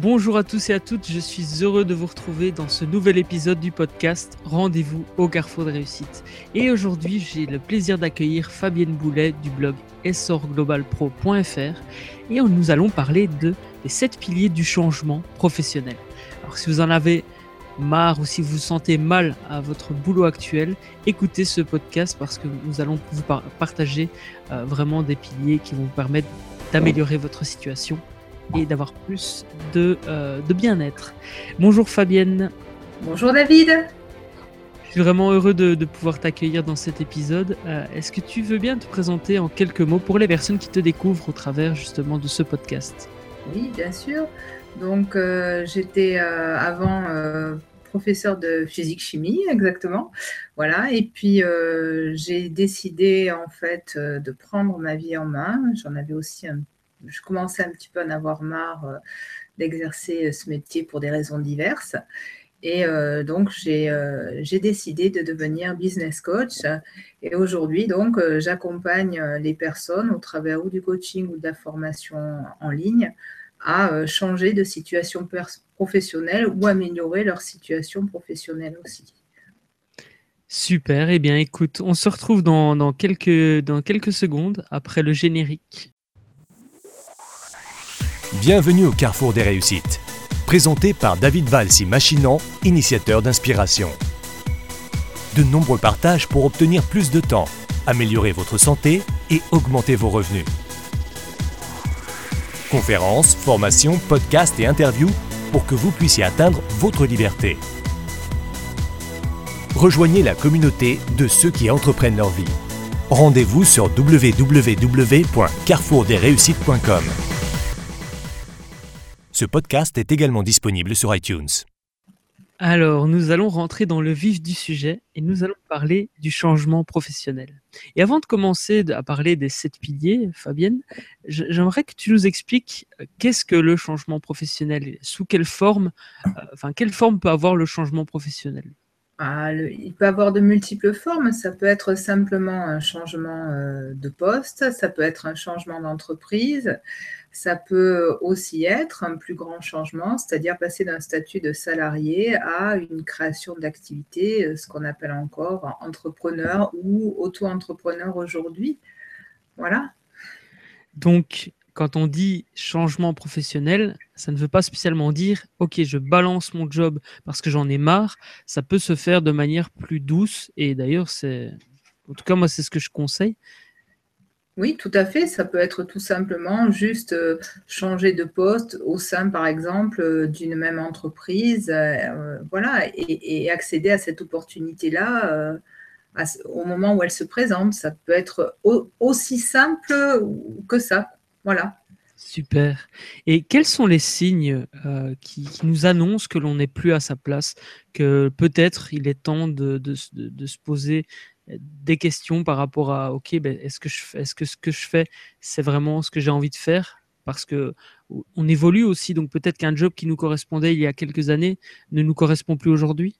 Bonjour à tous et à toutes, je suis heureux de vous retrouver dans ce nouvel épisode du podcast Rendez-vous au carrefour de réussite. Et aujourd'hui, j'ai le plaisir d'accueillir Fabienne Boulet du blog essorglobalpro.fr et nous allons parler de, des 7 piliers du changement professionnel. Alors si vous en avez marre ou si vous vous sentez mal à votre boulot actuel, écoutez ce podcast parce que nous allons vous partager euh, vraiment des piliers qui vont vous permettre d'améliorer votre situation et d'avoir plus de, euh, de bien-être. Bonjour Fabienne. Bonjour David. Je suis vraiment heureux de, de pouvoir t'accueillir dans cet épisode. Euh, est-ce que tu veux bien te présenter en quelques mots pour les personnes qui te découvrent au travers justement de ce podcast? Oui, bien sûr. Donc euh, j'étais avant professeur de physique-chimie, exactement. Voilà. Et puis j'ai décidé en fait de prendre ma vie en main. J'en avais aussi un je commençais un petit peu à en avoir marre euh, d'exercer euh, ce métier pour des raisons diverses. Et euh, donc, j'ai décidé de devenir business coach. Et aujourd'hui, donc, j'accompagne les personnes au travers ou du coaching ou de la formation en ligne à changer de situation professionnelle ou améliorer leur situation professionnelle aussi. Super, eh bien écoute, on se retrouve dans, quelques, dans quelques secondes après le générique. Bienvenue au Carrefour des réussites, présenté par David Valsi Machinan, initiateur d'inspiration. De nombreux partages pour obtenir plus de temps, améliorer votre santé et augmenter vos revenus. Conférences, formations, podcasts et interviews pour que vous puissiez atteindre votre liberté. Rejoignez la communauté de ceux qui entreprennent leur vie. Rendez-vous sur www.carrefourdesréussites.com. Ce podcast est également disponible sur iTunes. Alors, nous allons rentrer dans le vif du sujet et nous allons parler du changement professionnel. Et avant de commencer à parler des sept piliers, Fabienne, j'aimerais que tu nous expliques euh, qu'est-ce que le changement professionnel, sous quelle forme, euh, enfin, quelle forme peut avoir le changement professionnel? Ah, il peut avoir de multiples formes. Ça peut être simplement un changement euh, de poste, ça peut être un changement d'entreprise, ça peut aussi être un plus grand changement, c'est-à-dire passer d'un statut de salarié à une création d'activité, euh, ce qu'on appelle encore entrepreneur ou auto-entrepreneur aujourd'hui. Voilà. Donc, quand on dit changement professionnel, ça ne veut pas spécialement dire OK, je balance mon job parce que j'en ai marre. Ça peut se faire de manière plus douce et d'ailleurs, c'est en tout cas moi c'est ce que je conseille. Oui, tout à fait. Ça peut être tout simplement juste euh, changer de poste au sein, par exemple, euh, d'une même entreprise, euh, voilà, et, accéder à cette opportunité-là au moment où elle se présente. Ça peut être aussi simple que ça. Voilà. Super. Et quels sont les signes qui, nous annoncent que l'on n'est plus à sa place, que peut-être il est temps de, se poser des questions par rapport à OK, ben, est-ce que, ce que je fais, c'est vraiment ce que j'ai envie de faire? Parce que on évolue aussi, donc peut-être qu'un job qui nous correspondait il y a quelques années ne nous correspond plus aujourd'hui.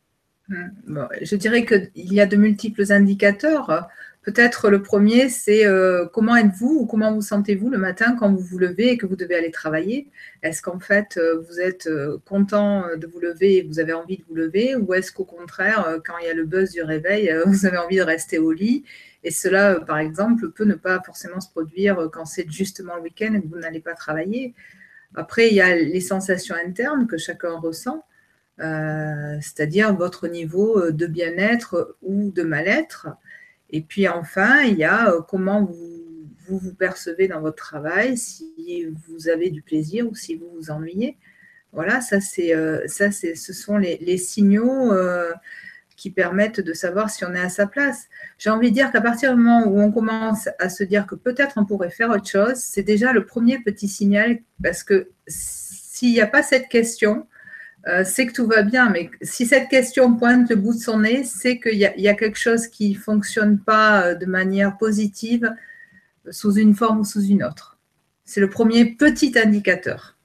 Mmh. je dirais qu'il y a de multiples indicateurs. Peut-être le premier, c'est euh, comment êtes-vous ou comment vous sentez-vous le matin quand vous vous levez et que vous devez aller travailler? Est-ce qu'en fait, euh, vous êtes euh, content de vous lever et vous avez envie de vous lever? Ou est-ce qu'au contraire, quand il y a le buzz du réveil, vous avez envie de rester au lit? Et cela, par exemple, peut ne pas forcément se produire quand c'est justement le week-end et que vous n'allez pas travailler. Après, il y a les sensations internes que chacun ressent. c'est-à-dire votre niveau de bien-être ou de mal-être. Et puis enfin, il y a euh, comment vous, vous, percevez dans votre travail, si vous avez du plaisir ou si vous vous ennuyez. Voilà, ça c'est euh, ça c'est ce sont les, signaux euh, qui permettent de savoir si on est à sa place. J'ai envie de dire qu'à partir du moment où on commence à se dire que peut-être on pourrait faire autre chose, c'est déjà le premier petit signal parce que s'il n'y a pas cette question, euh, c'est que tout va bien. Mais si cette question pointe le bout de son nez, c'est qu'il y, a quelque chose qui ne fonctionne pas euh, de manière positive sous une forme ou sous une autre. C'est le premier petit indicateur.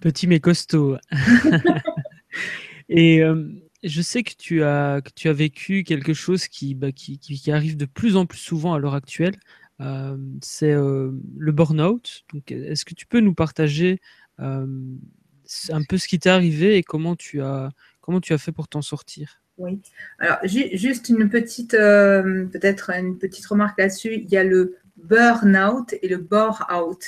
Petit mais costaud. Et euh, je sais que tu, as, vécu quelque chose bah, qui, arrive de plus en plus souvent à l'heure actuelle. c'est le burn-out. est-ce que tu peux nous partager un peu ce qui t'est arrivé et comment tu as, comment tu as fait pour t'en sortir? Oui. Alors, juste une petite, peut-être une petite remarque là-dessus. Il y a le burn-out et le bore-out.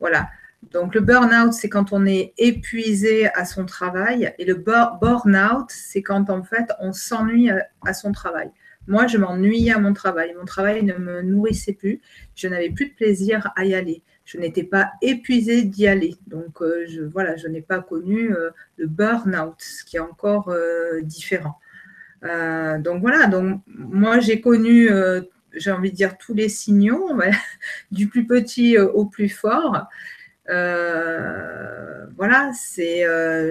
Voilà. Donc, le burn-out, c'est quand on est épuisé à son travail. Et le burn-out, c'est quand, en fait, on s'ennuie à, son travail. Moi, je m'ennuyais à mon travail. Mon travail ne me nourrissait plus. Je n'avais plus de plaisir à y aller. Je n'étais pas épuisée d'y aller. Donc, euh, je, voilà, je n'ai pas connu euh, le burn-out, ce qui est encore euh, différent. donc, voilà. Donc, moi, j'ai connu j'ai envie de dire, tous les signaux, du plus petit au plus fort. Voilà, c'est,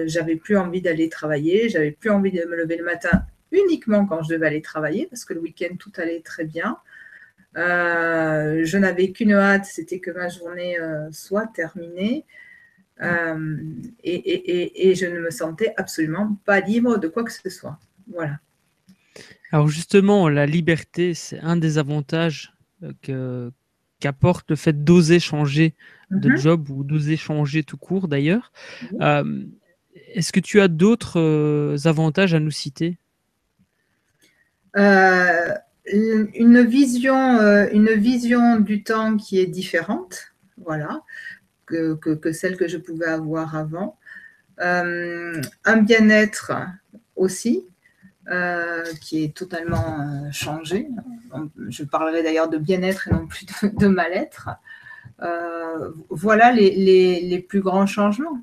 j'avais plus envie d'aller travailler, j'avais plus envie de me lever le matin uniquement quand je devais aller travailler, parce que le week-end tout allait très bien. Euh, je n'avais qu'une hâte, c'était que ma journée soit terminée. Et, et, je ne me sentais absolument pas libre de quoi que ce soit. Voilà. Alors justement, la liberté, c'est un des avantages qu'apporte le fait d'oser changer de mhm. job ou d'oser changer tout court d'ailleurs. Euh, est-ce que tu as d'autres euh, avantages à nous citer? Euh, une, vision, une vision du temps qui est différente, voilà, que, que, celle que je pouvais avoir avant. un bien-être aussi, euh, qui est totalement euh, changé. Je parlerai d'ailleurs de bien-être et non plus de, mal-être. Euh, voilà les, les, plus grands changements.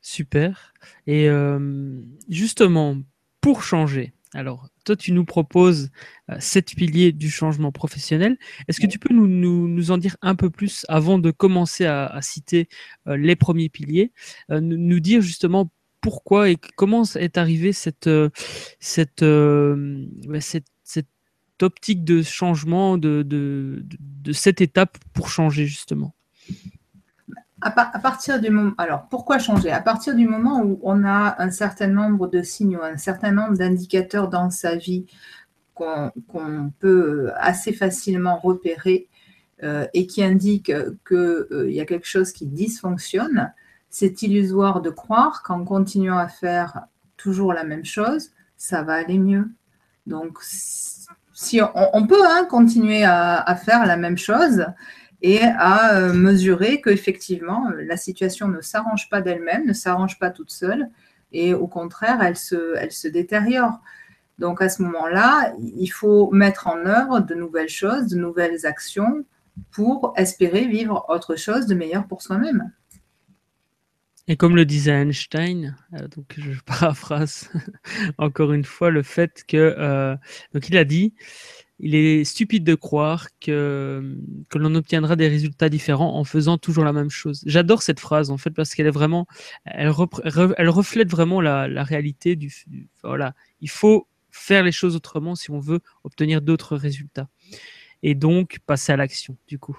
Super. Et justement, pour changer, alors toi tu nous proposes sept piliers du changement professionnel. Est-ce que tu peux nous, nous, nous, en dire un peu plus avant de commencer à, à citer les premiers piliers, nous dire justement pourquoi et comment est arrivée cette, euh, cette, euh, cette, cette, optique de changement, de, de, de, cette étape pour changer justement? À, partir du moment, alors pourquoi changer? À partir du moment où on a un certain nombre de signaux, un certain nombre d'indicateurs dans sa vie qu'on peut assez facilement repérer euh, et qui indiquent qu'il y a quelque chose qui dysfonctionne, c'est illusoire de croire qu'en continuant à faire toujours la même chose, ça va aller mieux. Donc, si on, peut hein, continuer à, faire la même chose et à euh, mesurer qu'effectivement, la situation ne s'arrange pas d'elle-même, ne s'arrange pas toute seule, et au contraire, elle se, détériore. Donc à ce moment-là, il faut mettre en œuvre de nouvelles choses, de nouvelles actions pour espérer vivre autre chose de meilleur pour soi-même. Et comme le disait Einstein, euh, donc je paraphrase encore une fois le fait que euh, donc il a dit il est stupide de croire que, que l'on obtiendra des résultats différents en faisant toujours la même chose. J'adore cette phrase en fait parce qu'elle est vraiment, elle, reflète vraiment la, la réalité du, voilà. Il faut faire les choses autrement si on veut obtenir d'autres résultats. Et donc passer à l'action du coup.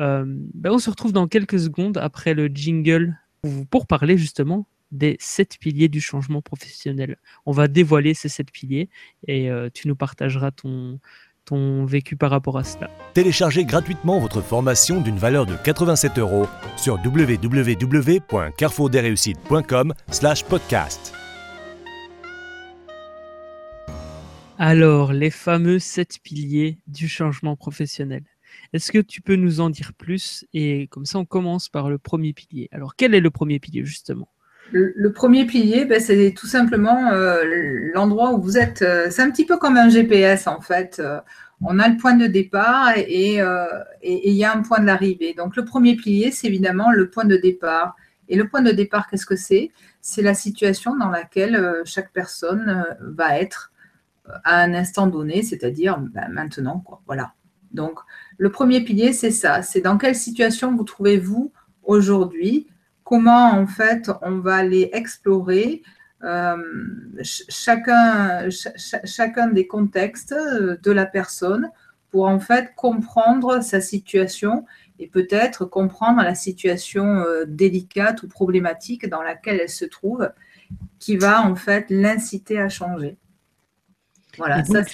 Euh, ben on se retrouve dans quelques secondes après le jingle pour parler justement des sept piliers du changement professionnel. On va dévoiler ces sept piliers et euh, tu nous partageras ton, ton vécu par rapport à cela. Téléchargez gratuitement votre formation d'une valeur de 87 euros sur slash podcast. Alors, les fameux sept piliers du changement professionnel. Est-ce que tu peux nous en dire plus Et comme ça, on commence par le premier pilier. Alors, quel est le premier pilier, justement? Le, premier pilier, ben, c'est tout simplement euh, l'endroit où vous êtes. Euh, c'est un petit peu comme un GPS, en fait. Euh, on a le point de départ et il y a un point de l'arrivée. Donc, le premier pilier, c'est évidemment le point de départ. Et le point de départ, qu'est-ce que c'est? C'est la situation dans laquelle chaque personne va être à un instant donné, c'est-à-dire ben, maintenant. Voilà. Donc, le premier pilier, c'est ça. C'est dans quelle situation vous trouvez-vous aujourd'hui? Comment, en fait, on va aller explorer euh, chacun, chacun des contextes de la personne pour, en fait, comprendre sa situation et peut-être comprendre la situation euh, délicate ou problématique dans laquelle elle se trouve, qui va, en fait, l'inciter à changer. Voilà, ça,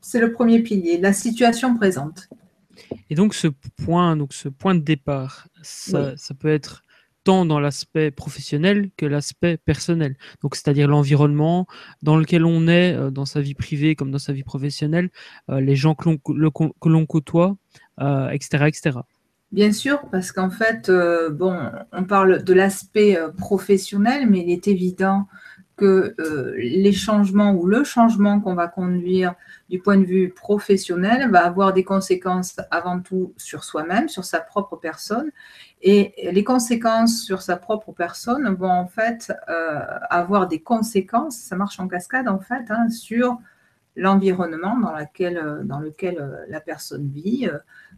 c'est le premier pilier, la situation présente. Et donc ce point, donc ce point de départ, ça, peut être tant dans l'aspect professionnel que l'aspect personnel. Donc, c'est-à-dire l'environnement dans lequel on est, euh, dans sa vie privée comme dans sa vie professionnelle, euh, les gens que l'on côtoie, etc., etc. Bien sûr, parce qu'en fait, bon, on parle de l'aspect professionnel, mais il est évident que euh, les changements ou le changement qu'on va conduire du point de vue professionnel va avoir des conséquences avant tout sur soi-même, sur sa propre personne. Et les conséquences sur sa propre personne vont en fait euh, avoir des conséquences, ça marche en cascade en fait, hein, sur l'environnement dans, dans lequel la personne vit,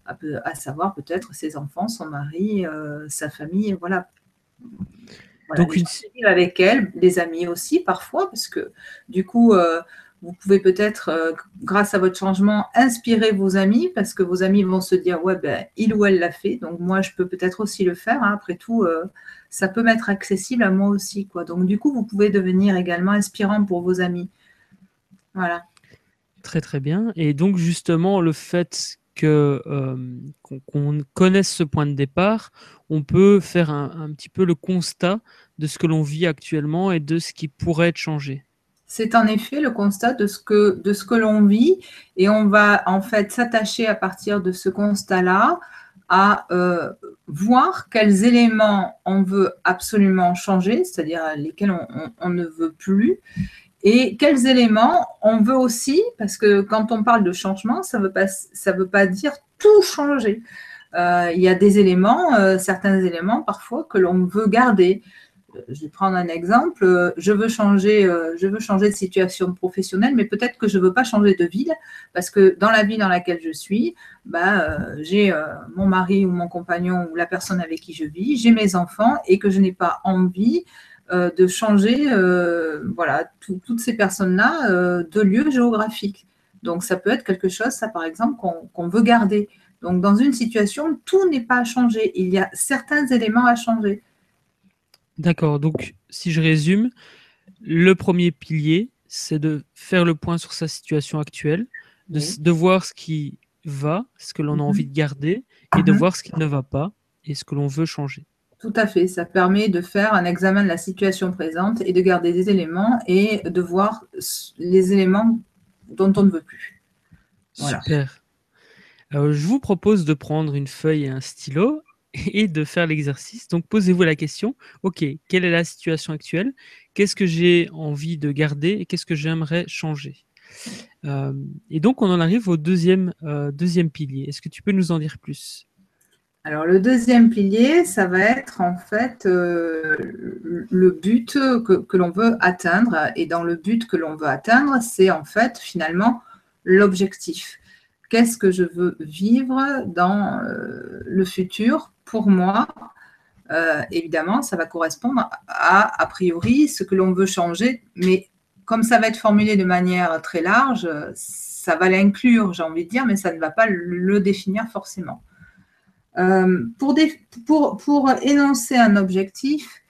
à, savoir peut-être ses enfants, son mari, euh, sa famille, voilà. Donc, une... avec elle, des amis aussi parfois, parce que du coup, euh, vous pouvez peut-être, euh, grâce à votre changement, inspirer vos amis, parce que vos amis vont se dire, ouais, ben, il ou elle l'a fait, donc moi, je peux peut-être aussi le faire. Hein. Après tout, euh, ça peut m'être accessible à moi aussi. Quoi. Donc, du coup, vous pouvez devenir également inspirant pour vos amis. Voilà. Très, très bien. Et donc, justement, le fait que qu'on connaisse ce point de départ, on peut faire un, petit peu le constat de ce que l'on vit actuellement et de ce qui pourrait être changé. C'est en effet le constat de ce que, l'on vit et on va en fait s'attacher à partir de ce constat-là à voir quels éléments on veut absolument changer, c'est-à-dire lesquels on, ne veut plus, et quels éléments on veut aussi, parce que quand on parle de changement, ça ne veut, pas, veut pas dire tout changer. Euh, il y a des éléments, euh, certains éléments parfois que l'on veut garder. Euh, je vais prendre un exemple. Je veux changer, je veux changer de situation professionnelle, mais peut-être que je ne veux pas changer de ville parce que dans la ville dans laquelle je suis, bah, j'ai mon mari ou mon compagnon ou la personne avec qui je vis, j'ai mes enfants et que je n'ai pas envie euh, de changer euh, voilà, toutes ces personnes-là euh, de lieu géographique. Donc ça peut être quelque chose, ça par exemple, qu'on veut garder. Donc dans une situation, tout n'est pas à changer. Il y a certains éléments à changer. D'accord. Donc si je résume, le premier pilier, c'est de faire le point sur sa situation actuelle, de, voir ce qui va, ce que l'on a mhm. envie de garder, et de mhm. voir ce qui ne va pas et ce que l'on veut changer. Tout à fait. Ça permet de faire un examen de la situation présente et de garder des éléments et de voir les éléments dont on ne veut plus. Super. je vous propose de prendre une feuille et un stylo et de faire l'exercice. Donc, posez-vous la question, OK, quelle est la situation actuelle? Qu'est-ce que j'ai envie de garder et qu'est-ce que j'aimerais changer? Euh, Et donc, on en arrive au deuxième, euh, deuxième pilier. Est-ce que tu peux nous en dire plus? Alors le deuxième pilier, ça va être en fait euh, le but que, l'on veut atteindre. Et dans le but que l'on veut atteindre, c'est en fait finalement l'objectif. Qu'est-ce que je veux vivre dans euh, le futur pour moi euh, Évidemment, ça va correspondre à, a priori, ce que l'on veut changer. Mais comme ça va être formulé de manière très large, ça va l'inclure, j'ai envie de dire, mais ça ne va pas le définir forcément. Euh, pour, énoncer un objectif,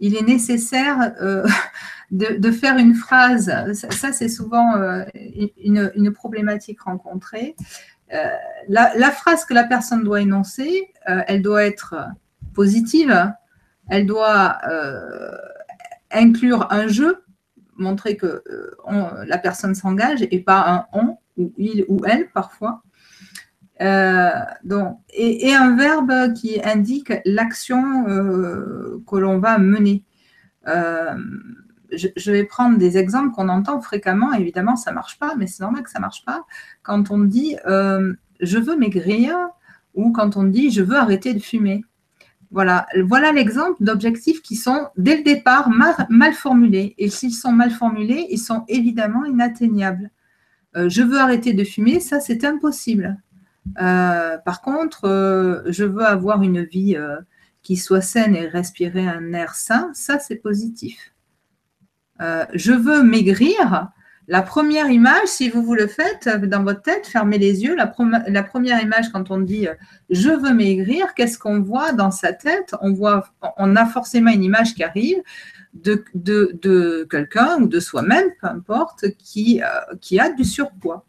il est nécessaire euh, de, faire une phrase. Ça, c'est souvent euh, une, problématique rencontrée. La, phrase que la personne doit énoncer, elle doit être positive, elle doit inclure un jeu, montrer que la personne s'engage et pas un on ou il ou elle parfois. Euh, donc, et, un verbe qui indique l'action euh, que l'on va mener. Euh, je, vais prendre des exemples qu'on entend fréquemment. Évidemment, ça ne marche pas, mais c'est normal que ça ne marche pas. Quand on dit je veux maigrir ou quand on dit je veux arrêter de fumer. Voilà, l'exemple d'objectifs qui sont dès le départ mal formulés. Et s'ils sont mal formulés, ils sont évidemment inatteignables. je veux arrêter de fumer, ça c'est impossible. Euh, par contre, euh, je veux avoir une vie euh, qui soit saine et respirer un air sain, ça c'est positif. Je veux maigrir. La première image, si vous vous le faites dans votre tête, fermez les yeux. La, première image, quand on dit je veux maigrir, qu'est-ce qu'on voit dans sa tête? On voit, on a forcément une image qui arrive de, de, quelqu'un ou de soi-même, peu importe, qui, qui a du surpoids.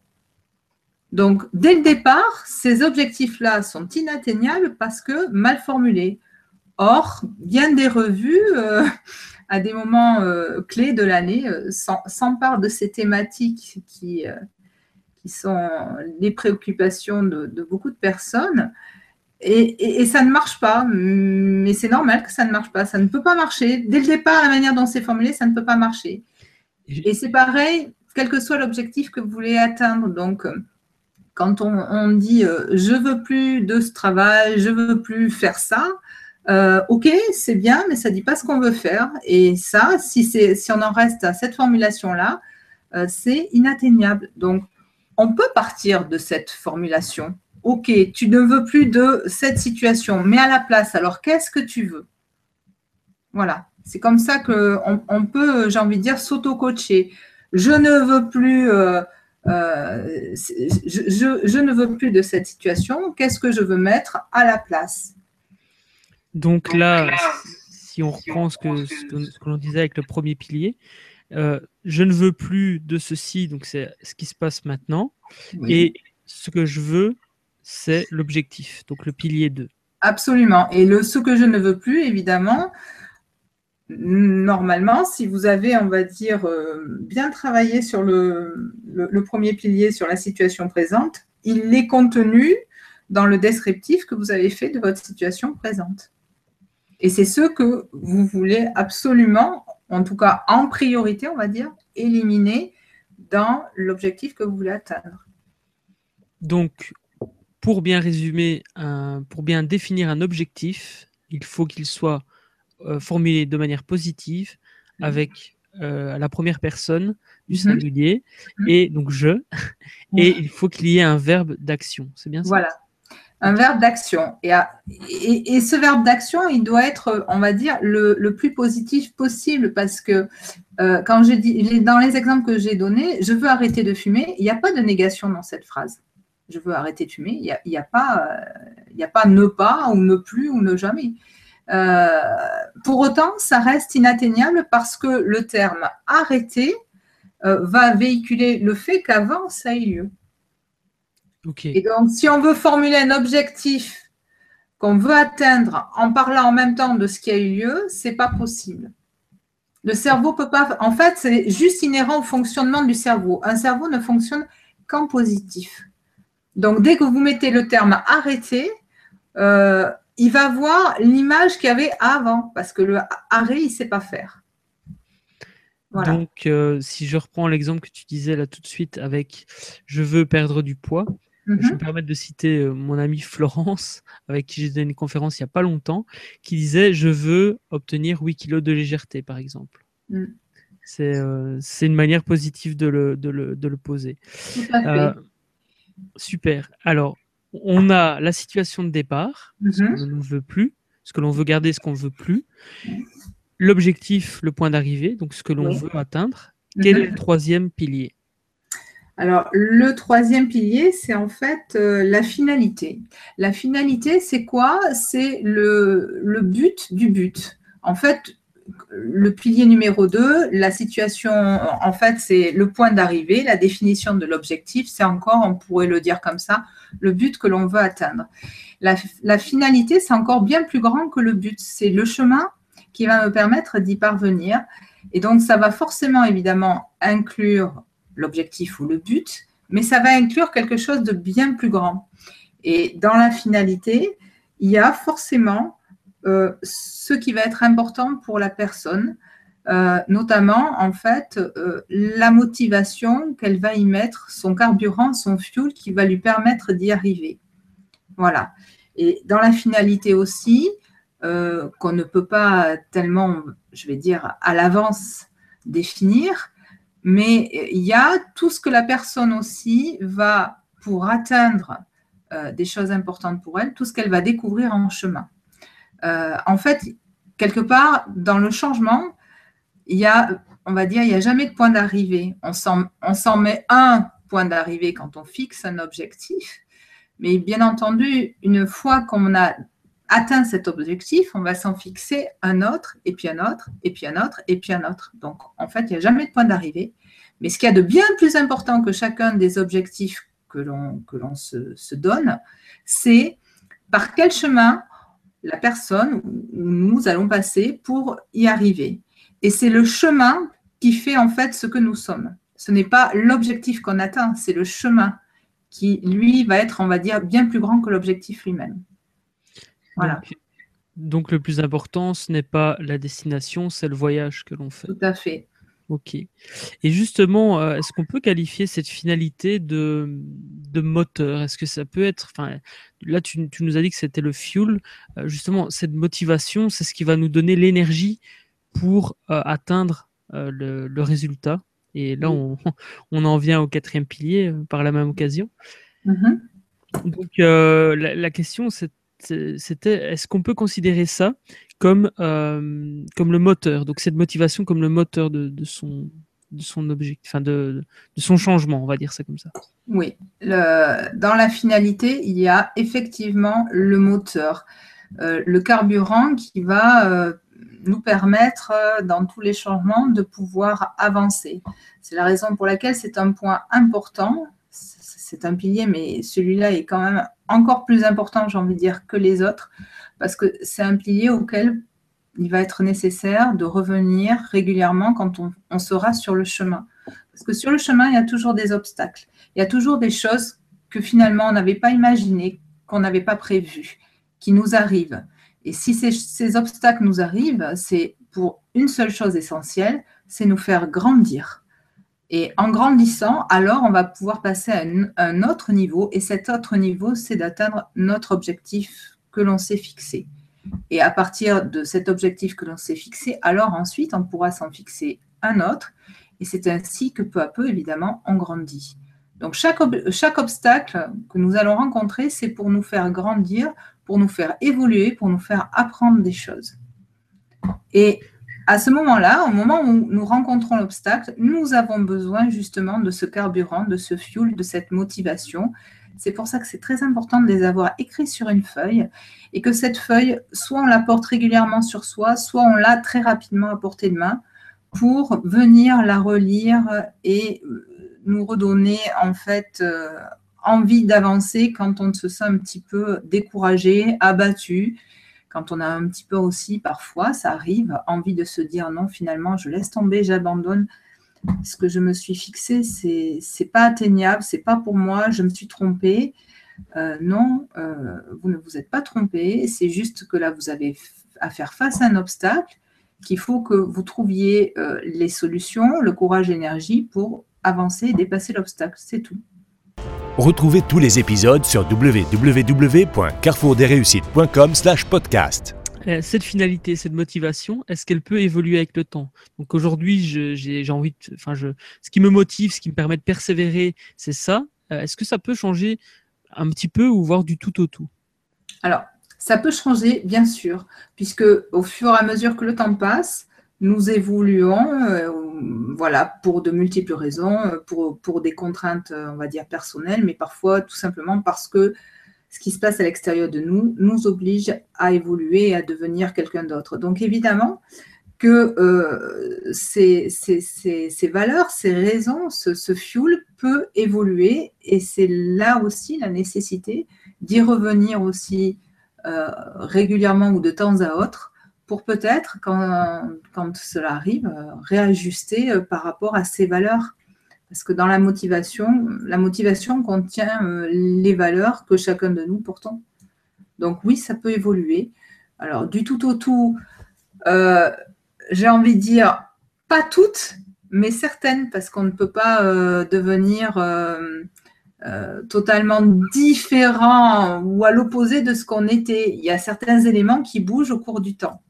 Donc, dès le départ, ces objectifs-là sont inatteignables parce que mal formulés. Or, bien des revues, euh, à des moments euh, clés de l'année, euh, s'emparent de ces thématiques qui, qui sont les préoccupations de, beaucoup de personnes. Et, ça ne marche pas, mais c'est normal que ça ne marche pas. Ça ne peut pas marcher. Dès le départ, la manière dont c'est formulé, ça ne peut pas marcher. Et c'est pareil, quel que soit l'objectif que vous voulez atteindre. Donc, quand on, dit je veux plus de ce travail, je veux plus faire ça, euh, ok, c'est bien, mais ça ne dit pas ce qu'on veut faire. Et ça, si, on en reste à cette formulation-là, euh, c'est inatteignable. Donc, on peut partir de cette formulation. Ok, tu ne veux plus de cette situation, mais à la place, alors qu'est-ce que tu veux? Voilà, c'est comme ça qu'on on peut, j'ai envie de dire, s'auto-coacher. Je ne veux plus. Euh, je, ne veux plus de cette situation. Qu'est-ce que je veux mettre à la place? Donc là, si on reprend ce que, ce que, l'on disait avec le premier pilier, euh, je ne veux plus de ceci, donc c'est ce qui se passe maintenant. Et ce que je veux, c'est l'objectif, donc le pilier 2. Absolument. Et le ce que je ne veux plus, évidemment, normalement, si vous avez, on va dire, euh, bien travaillé sur le, le, premier pilier, sur la situation présente, il est contenu dans le descriptif que vous avez fait de votre situation présente. Et c'est ce que vous voulez absolument, en tout cas en priorité, on va dire, éliminer dans l'objectif que vous voulez atteindre. Donc, pour bien résumer, pour bien définir un objectif, il faut qu'il soit euh, formulé de manière positive mhm. avec euh, la première personne du mhm. singulier mhm. et donc je, et il faut qu'il y ait un verbe d'action. C'est bien ça? Voilà, un verbe d'action. Et, ce verbe d'action, il doit être, on va dire, le, plus positif possible parce que euh, quand je dis, dans les exemples que j'ai donnés, je veux arrêter de fumer, il n'y a pas de négation dans cette phrase. Je veux arrêter de fumer, il n'y a, pas, il a pas ne pas ou ne plus ou ne jamais. Euh, pour autant, ça reste inatteignable parce que le terme arrêter euh, va véhiculer le fait qu'avant ça ait lieu. Et donc, si on veut formuler un objectif qu'on veut atteindre en parlant en même temps de ce qui a eu lieu, c'est pas possible. Le cerveau peut pas. En fait, c'est juste inhérent au fonctionnement du cerveau. Un cerveau ne fonctionne qu'en positif. Donc, dès que vous mettez le terme arrêter, euh, il va voir l'image qu'il y avait avant, parce que le arrêt, il ne sait pas faire. Donc, euh, si je reprends l'exemple que tu disais là tout de suite avec je veux perdre du poids, je me mhm. permets de citer euh, mon amie Florence, avec qui j'ai donné une conférence il n'y a pas longtemps, qui disait Je veux obtenir 8 kilos de légèreté, par exemple. Mm. Euh, c'est une manière positive de le, de le, de le poser. Euh, super. Alors, on a la situation de départ, ce mhm. que l'on ne veut plus, ce que l'on veut garder, ce qu'on ne veut plus. L'objectif, le point d'arrivée, donc ce que l'on veut atteindre. Quel est le troisième pilier? Alors, le troisième pilier, c'est en fait euh, la finalité. La finalité, c'est quoi? C'est le, but du but. En fait, le pilier numéro 2, la situation, en fait, c'est le point d'arrivée, la définition de l'objectif, c'est encore, on pourrait le dire comme ça, le but que l'on veut atteindre. La, la finalité, c'est encore bien plus grand que le but. C'est le chemin qui va me permettre d'y parvenir. Et donc, ça va forcément, évidemment, inclure l'objectif ou le but, mais ça va inclure quelque chose de bien plus grand. Et dans la finalité, il y a forcément euh, ce qui va être important pour la personne, euh, notamment en fait euh, la motivation qu'elle va y mettre, son carburant, son fuel qui va lui permettre d'y arriver. Voilà. Et dans la finalité aussi, qu'on ne peut pas tellement, je vais dire, à l'avance définir, mais il y a tout ce que la personne aussi va, pour atteindre euh, des choses importantes pour elle, tout ce qu'elle va découvrir en chemin. Euh, en fait, quelque part, dans le changement, il y a, on va dire, il n'y a jamais de point d'arrivée. On s'en met un point d'arrivée quand on fixe un objectif, mais bien entendu, une fois qu'on a atteint cet objectif, on va s'en fixer un autre, et puis un autre, et puis un autre, et puis un autre. Donc, en fait, il n'y a jamais de point d'arrivée. Mais ce qu'il y a de bien plus important que chacun des objectifs que l'on se, se, donne, c'est par quel chemin la personne où nous allons passer pour y arriver. Et c'est le chemin qui fait en fait ce que nous sommes. Ce n'est pas l'objectif qu'on atteint, c'est le chemin qui, lui, va être, on va dire, bien plus grand que l'objectif lui-même. Voilà. Donc, le plus important, ce n'est pas la destination, c'est le voyage que l'on fait. Tout à fait. Ok. Et justement, euh, est-ce qu'on peut qualifier cette finalité de, de moteur? Est-ce que ça peut être, enfin, là tu, nous as dit que c'était le fuel. Euh, justement, cette motivation, c'est ce qui va nous donner l'énergie pour euh, atteindre le, le, résultat. Et là, on, on, en vient au quatrième pilier par la même occasion. Mm-hmm. Donc, la, la, question, c'était est-ce qu'on peut considérer ça comme, euh, comme le moteur? Donc cette motivation comme le moteur de, son, de son enfin de, son changement, on va dire ça comme ça. Oui, dans la finalité, il y a effectivement le moteur, euh, le carburant qui va euh, nous permettre, dans tous les changements, de pouvoir avancer. C'est la raison pour laquelle c'est un point important. C'est un pilier, mais celui-là est quand même encore plus important, j'ai envie de dire, que les autres, parce que c'est un pilier auquel il va être nécessaire de revenir régulièrement quand on, sera sur le chemin. Parce que sur le chemin, il y a toujours des obstacles. Il y a toujours des choses que finalement on n'avait pas imaginées, qu'on n'avait pas prévues, qui nous arrivent. Et si ces, obstacles nous arrivent, c'est pour une seule chose essentielle, c'est nous faire grandir. Et en grandissant, alors on va pouvoir passer à un autre niveau. Et cet autre niveau, c'est d'atteindre notre objectif que l'on s'est fixé. Et à partir de cet objectif que l'on s'est fixé, alors ensuite, on pourra s'en fixer un autre. Et c'est ainsi que peu à peu, évidemment, on grandit. Donc chaque, chaque obstacle que nous allons rencontrer, c'est pour nous faire grandir, pour nous faire évoluer, pour nous faire apprendre des choses. Et à ce moment-là, au moment où nous rencontrons l'obstacle, nous avons besoin justement de ce carburant, de ce fuel, de cette motivation. C'est pour ça que c'est très important de les avoir écrits sur une feuille et que cette feuille, soit on la porte régulièrement sur soi, soit on l'a très rapidement à portée de main pour venir la relire et euh, nous redonner en fait euh, envie d'avancer quand on se sent un petit peu découragé, abattu, quand on a un petit peu aussi parfois, ça arrive, envie de se dire non, finalement, je laisse tomber, j'abandonne ce que je me suis fixé, c'est c'est pas atteignable, c'est pas pour moi, je me suis trompée. Euh, non, euh, vous ne vous êtes pas trompé, c'est juste que là, vous avez à faire face à un obstacle, qu'il faut que vous trouviez euh, les solutions, le courage l'énergie pour avancer et dépasser l'obstacle, c'est tout. Retrouvez tous les épisodes sur www.carrefourdesreussites.com/podcast. Euh, cette finalité, cette motivation, est-ce qu'elle peut évoluer avec le temps? Donc aujourd'hui, j'ai envie de, enfin, je, ce qui me motive, ce qui me permet de persévérer, c'est ça. Euh, est-ce que ça peut changer un petit peu ou voir du tout au tout? Alors, ça peut changer, bien sûr, puisque au fur et à mesure que le temps passe, nous évoluons, euh, voilà, pour de multiples raisons, pour, pour des contraintes, on va dire, personnelles, mais parfois tout simplement parce que ce qui se passe à l'extérieur de nous nous oblige à évoluer et à devenir quelqu'un d'autre. Donc évidemment que euh, ces, valeurs, ces raisons, ce, ce fuel peut évoluer et c'est là aussi la nécessité d'y revenir aussi euh, régulièrement ou de temps à autre pour peut-être, quand, cela arrive, euh, réajuster par rapport à ces valeurs parce que dans la motivation, la motivation contient euh, les valeurs que chacun de nous portons. Donc oui, ça peut évoluer. Alors du tout au tout, euh, j'ai envie de dire pas toutes, mais certaines, parce qu'on ne peut pas euh, devenir totalement différent ou à l'opposé de ce qu'on était. Il y a certains éléments qui bougent au cours du temps.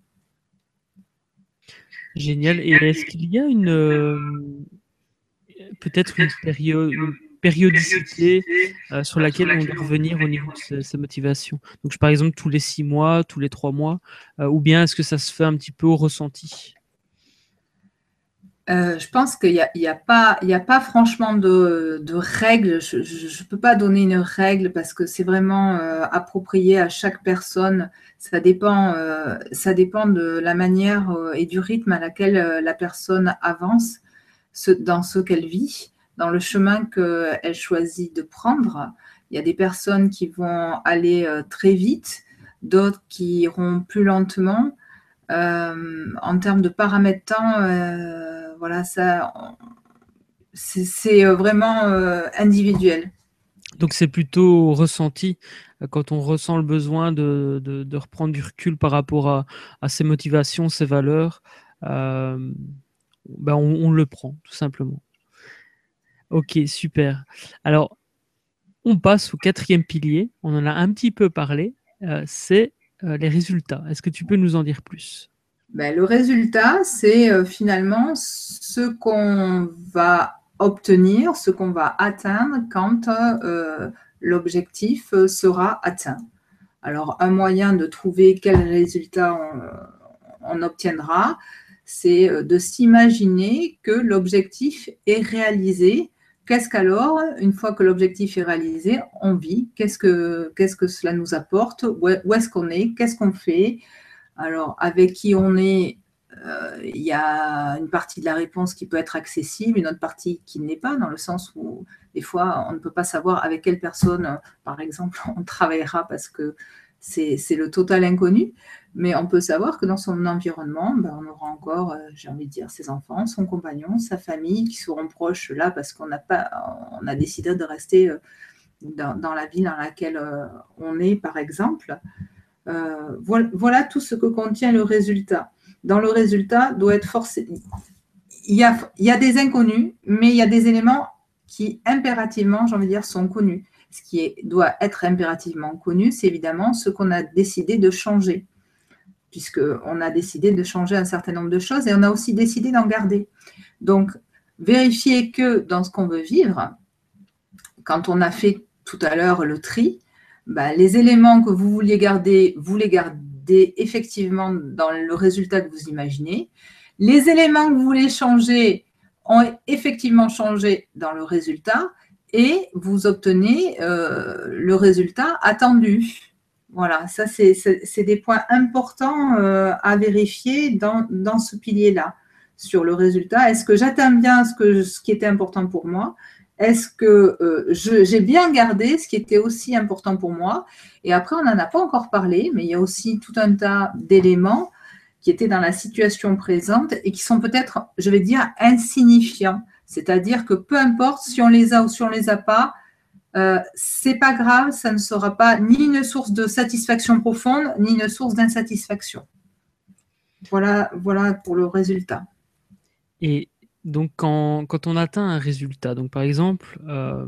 Génial. Et est-ce qu'il y a une, peut-être une, périodicité euh, sur laquelle on doit revenir au niveau de sa, motivation? Donc, par exemple, tous les six mois, tous les trois mois, euh, ou bien est-ce que ça se fait un petit peu au ressenti? Euh, je pense qu'il n'y a, pas, franchement de, règles. Je ne peux pas donner une règle parce que c'est vraiment approprié à chaque personne. Ça dépend, ça dépend de la manière et du rythme à laquelle la personne avance dans ce qu'elle vit, dans le chemin qu'elle choisit de prendre. Il y a des personnes qui vont aller euh, très vite, d'autres qui iront plus lentement. en termes de paramètres temps, voilà, ça, c'est vraiment individuel. Donc c'est plutôt ressenti quand on ressent le besoin de, reprendre du recul par rapport à, ses motivations, ses valeurs, ben on, le prend tout simplement. Ok, super. Alors, on passe au quatrième pilier. On en a un petit peu parlé. Euh, c'est euh, les résultats. Est-ce que tu peux nous en dire plus? Ben, Le résultat, c'est euh, finalement ce qu'on va obtenir, ce qu'on va atteindre quand l'objectif sera atteint. Alors, un moyen de trouver quel résultat on obtiendra, c'est de s'imaginer que l'objectif est réalisé. Qu'est-ce qu'alors, une fois que l'objectif est réalisé, on vit? Qu'est-ce que, qu'est-ce que cela nous apporte? Où est-ce qu'on est? Qu'est-ce qu'on fait? Alors, avec qui on est, euh, il y a une partie de la réponse qui peut être accessible, une autre partie qui n'est pas, dans le sens où des fois, on ne peut pas savoir avec quelle personne, par exemple, on travaillera parce que c'est, le total inconnu. Mais on peut savoir que dans son environnement, ben, on aura encore, euh, j'ai envie de dire, ses enfants, son compagnon, sa famille qui seront proches là parce qu'on on a décidé de rester euh, dans, la vie dans laquelle on est, par exemple. Voilà, tout ce que contient le résultat. Dans le résultat, doit être forcé. Il y, a, il y a des inconnus, mais il y a des éléments qui impérativement, j'ai envie de dire, sont connus. Ce qui est, doit être impérativement connu, c'est évidemment ce qu'on a décidé de changer puisqu'on a décidé de changer un certain nombre de choses et on a aussi décidé d'en garder. Donc, vérifiez que dans ce qu'on veut vivre, quand on a fait tout à l'heure le tri, bah, les éléments que vous vouliez garder, vous les gardez effectivement dans le résultat que vous imaginez. Les éléments que vous voulez changer ont effectivement changé dans le résultat et vous obtenez euh, le résultat attendu. Voilà, ça, c'est des points importants euh, à vérifier dans, ce pilier-là sur le résultat. Est-ce que j'atteins bien ce, qui était important pour moi? Est-ce que euh, j'ai bien gardé ce qui était aussi important pour moi Et après, on n'en a pas encore parlé, mais il y a aussi tout un tas d'éléments qui étaient dans la situation présente et qui sont peut-être, je vais dire, insignifiants. C'est-à-dire que peu importe si on les a ou si on ne les a pas, euh, c'est pas grave, ça ne sera pas ni une source de satisfaction profonde, ni une source d'insatisfaction. Voilà, voilà pour le résultat. Donc, quand, on atteint un résultat, donc par exemple, euh,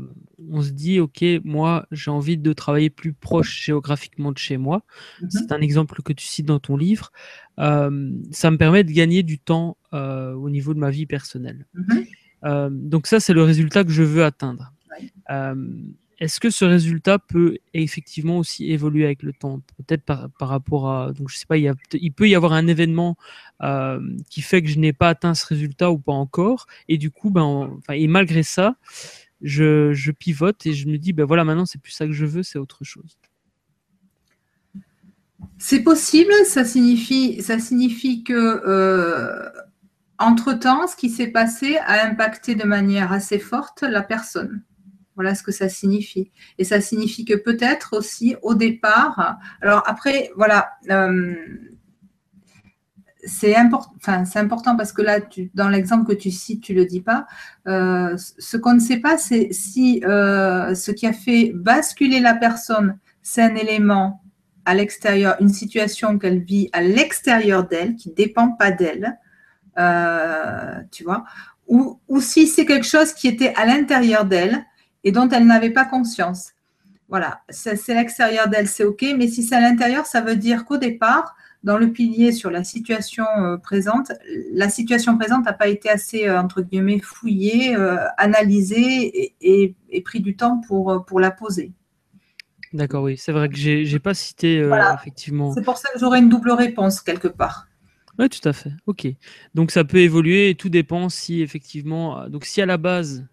on se dit, OK, moi, j'ai envie de travailler plus proche géographiquement de chez moi. Mhm. C'est un exemple que tu cites dans ton livre. Euh, ça me permet de gagner du temps au niveau de ma vie personnelle. Mhm. donc ça, c'est le résultat que je veux atteindre. Euh, est-ce que ce résultat peut effectivement aussi évoluer avec le temps? Peut-être par, rapport à. Donc, je sais pas, il, peut y avoir un événement euh, qui fait que je n'ai pas atteint ce résultat ou pas encore. Et du coup, ben, et malgré ça, je, pivote et je me dis, ben voilà, maintenant, c'est plus ça que je veux, c'est autre chose. C'est possible, ça signifie, ça signifie que. Euh, entre-temps, ce qui s'est passé a impacté de manière assez forte la personne. Voilà ce que ça signifie. Et ça signifie que peut-être aussi au départ, alors après, voilà, euh, c'est important, parce que là, dans l'exemple que tu cites, tu ne le dis pas. Euh, ce qu'on ne sait pas, c'est si euh, ce qui a fait basculer la personne, c'est un élément à l'extérieur, une situation qu'elle vit à l'extérieur d'elle, qui ne dépend pas d'elle, tu vois, ou si c'est quelque chose qui était à l'intérieur d'elle, et dont elle n'avait pas conscience. Voilà, c'est l'extérieur d'elle, c'est OK, mais si c'est à l'intérieur, ça veut dire qu'au départ, dans le pilier sur la situation euh, présente, la situation présente n'a pas été assez, euh, entre guillemets, fouillée, euh, analysée et, pris du temps pour, pour la poser. D'accord, oui, c'est vrai que je n'ai pas cité effectivement. C'est pour ça que j'aurais une double réponse quelque part. Oui, tout à fait. Ok. Donc ça peut évoluer et tout dépend si effectivement. Donc si à la base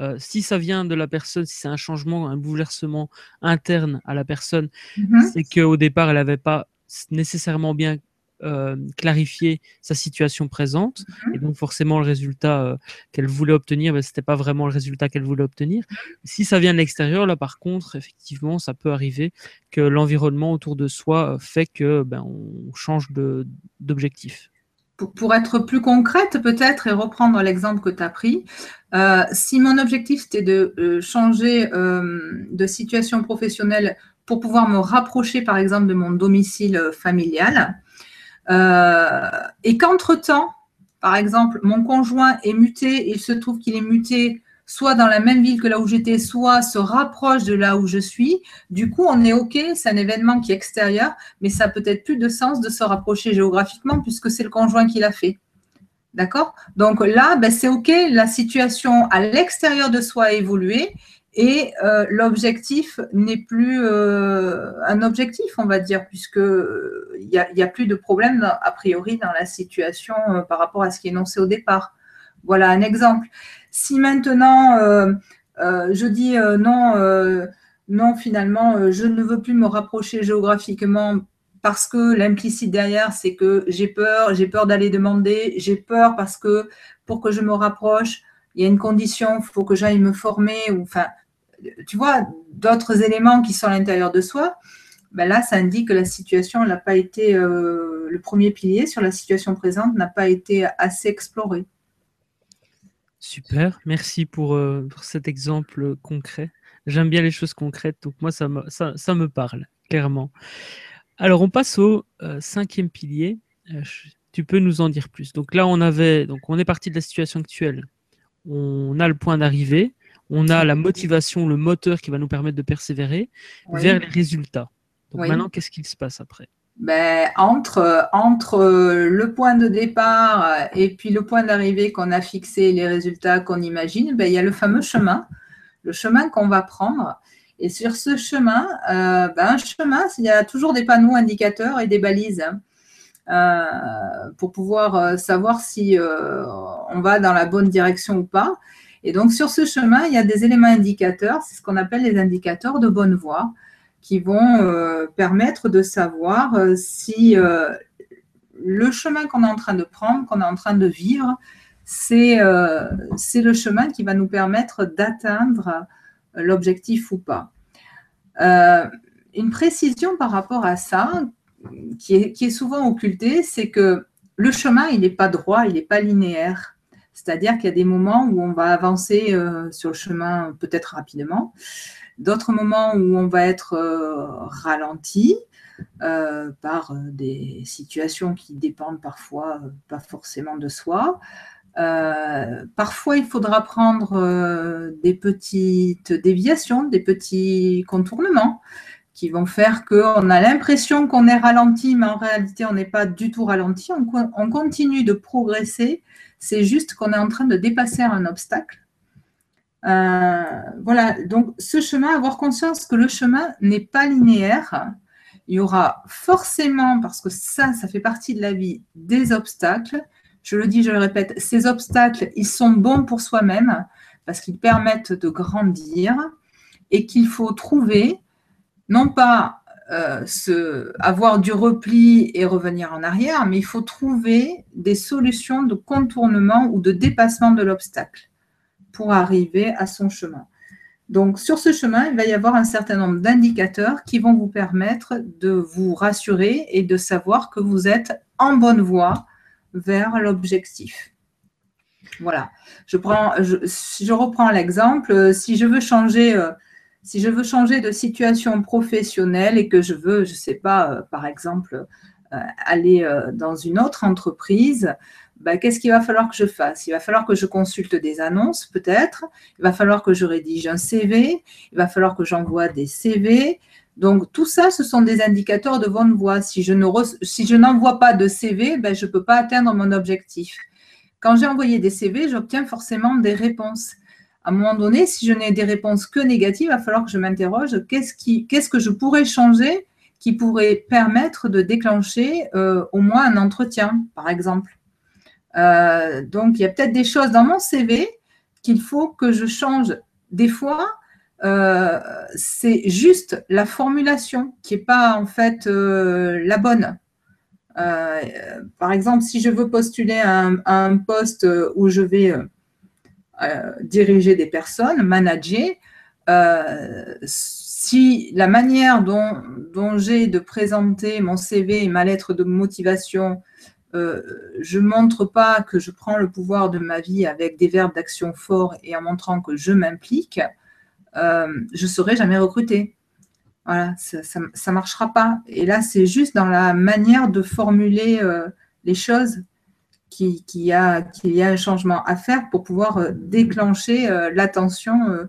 euh, si ça vient de la personne, si c'est un changement, un bouleversement interne à la personne, mhm. c'est qu'au départ, elle n'avait pas nécessairement bien euh, clarifier sa situation présente. Mhm. Et donc, forcément, le résultat euh, qu'elle voulait obtenir, ben, ce n'était pas vraiment le résultat qu'elle voulait obtenir. Si ça vient de l'extérieur, là, par contre, effectivement, ça peut arriver que l'environnement autour de soi euh, fait que ben, on change de- d'objectif. Pour, être plus concrète peut-être et reprendre l'exemple que tu as pris, euh, si mon objectif c'était de euh, changer euh, de situation professionnelle pour pouvoir me rapprocher par exemple de mon domicile familial, et qu'entre-temps, par exemple, mon conjoint est muté, il se trouve qu'il est muté soit dans la même ville que là où j'étais, soit se rapproche de là où je suis, du coup on est OK, c'est un événement qui est extérieur, mais ça peut-être plus de sens de se rapprocher géographiquement puisque c'est le conjoint qui l'a fait. D'accord? Donc là, ben, c'est OK, la situation à l'extérieur de soi a évolué et euh, l'objectif n'est plus euh, un objectif, on va dire, puisque euh, il n'y a, a plus de problème a priori dans la situation euh, par rapport à ce qui est énoncé au départ. Voilà un exemple. Si maintenant euh, euh, je dis euh, non, non, finalement, je ne veux plus me rapprocher géographiquement parce que l'implicite derrière, c'est que j'ai peur, j'ai peur d'aller demander, j'ai peur parce que pour que je me rapproche, il y a une condition, il faut que j'aille me former, enfin, tu vois, d'autres éléments qui sont à l'intérieur de soi. Ben là, ça indique que la situation n'a pas été, le premier pilier sur la situation présente n'a pas été assez exploré. Super, merci pour, euh, pour cet exemple concret. J'aime bien les choses concrètes, donc moi, ça me, ça, ça me parle, clairement. Alors, on passe au euh, cinquième pilier. Euh, je- tu peux nous en dire plus. Donc là, on avait, donc on est parti de la situation actuelle. On a le point d'arrivée, on a la motivation, le moteur qui va nous permettre de persévérer Oui. vers les résultats. Donc Oui. maintenant, qu'est-ce qu'il se passe après? Ben, entre, le point de départ et puis le point d'arrivée qu'on a fixé, les résultats qu'on imagine, ben, il y a le fameux chemin, le chemin qu'on va prendre. Et sur ce chemin, euh, ben, chemin, il y a toujours des panneaux indicateurs et des balises hein, euh, pour pouvoir euh, savoir si on va dans la bonne direction ou pas. Et donc sur ce chemin, il y a des éléments indicateurs, c'est ce qu'on appelle les indicateurs de bonne voie qui vont euh, permettre de savoir euh, si euh, le chemin qu'on est en train de prendre, qu'on est en train de vivre, c'est le chemin qui va nous permettre d'atteindre l'objectif ou pas. Une précision par rapport à ça, qui est, qui est souvent occultée, c'est que le chemin, il n'est pas droit, il n'est pas linéaire. C'est-à-dire qu'il y a des moments où on va avancer sur le chemin peut-être rapidement, d'autres moments où on va être euh, ralenti euh, par euh, des situations qui dépendent parfois pas forcément de soi. Parfois, il faudra prendre des petites déviations, des petits contournements qui vont faire qu'on a l'impression qu'on est ralenti, mais en réalité, on n'est pas du tout ralenti. On continue de progresser. C'est juste qu'on est en train de dépasser un obstacle. Euh, voilà, donc ce chemin, avoir conscience que le chemin n'est pas linéaire. Il y aura forcément, parce que ça, ça fait partie de la vie, des obstacles. Je le dis, je le répète, ces obstacles, ils sont bons pour soi-même parce qu'ils permettent de grandir et qu'il faut trouver, non pas euh, avoir du repli et revenir en arrière, mais il faut trouver des solutions de contournement ou de dépassement de l'obstacle pour arriver à son chemin. Donc, sur ce chemin, il va y avoir un certain nombre d'indicateurs qui vont vous permettre de vous rassurer et de savoir que vous êtes en bonne voie vers l'objectif. Voilà. Je, reprends l'exemple. euh, Si je veux changer, de situation professionnelle et que je veux, je ne sais pas, euh, par exemple, euh, aller dans une autre entreprise, ben, qu'est-ce qu'il va falloir que je fasse? Il va falloir que je consulte des annonces, peut-être. Il va falloir que je rédige un CV. Il va falloir que j'envoie des CV. Donc, tout ça, ce sont des indicateurs de bonne voie. Si je ne re- si n'envoie pas de CV, ben, je ne peux pas atteindre mon objectif. Quand j'ai envoyé des CV, j'obtiens forcément des réponses. À un moment donné, si je n'ai des réponses que négatives, il va falloir que je m'interroge qu'est-ce que je pourrais changer qui pourrait permettre de déclencher euh, au moins un entretien, par exemple? Euh, donc, il y a peut-être des choses dans mon CV qu'il faut que je change. Des fois, euh, c'est juste la formulation qui n'est pas en fait euh, la bonne. par exemple, si je veux postuler à un, poste où je vais diriger des personnes, manager, si la manière dont, dont j'ai de présenter mon CV et ma lettre de motivation, euh, je ne montre pas que je prends le pouvoir de ma vie avec des verbes d'action forts et en montrant que je m'implique, euh, je ne serai jamais recrutée. Voilà, ça ne marchera pas. Et là, c'est juste dans la manière de formuler euh, les choses qu'il y, a, y a un changement à faire pour pouvoir déclencher l'attention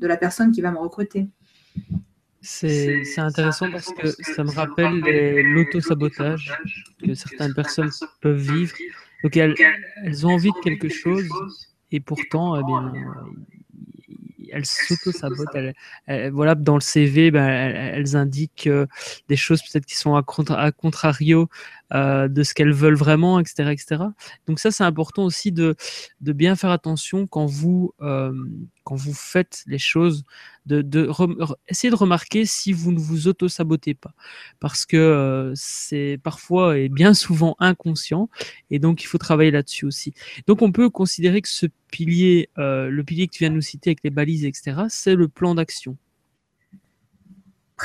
de la personne qui va me recruter. C'est intéressant parce que ça me rappelle l'auto-sabotage que certaines personnes peuvent vivre. Donc elles, elles, ont envie de quelque chose et pourtant, eh bien, elles s'auto-sabotent. voilà, dans le CV, ben, elles, indiquent euh, des choses peut-être qui sont à, à contrario euh, de ce qu'elles veulent vraiment, etc., etc. Donc ça, c'est important aussi de, de bien faire attention quand vous, euh, quand vous faites les choses, de, de essayer de remarquer si vous ne vous auto-sabotez pas. Parce que euh, c'est parfois et bien souvent inconscient, et donc il faut travailler là-dessus aussi. Donc on peut considérer que ce pilier, le pilier que tu viens de nous citer avec les balises, etc., c'est le plan d'action.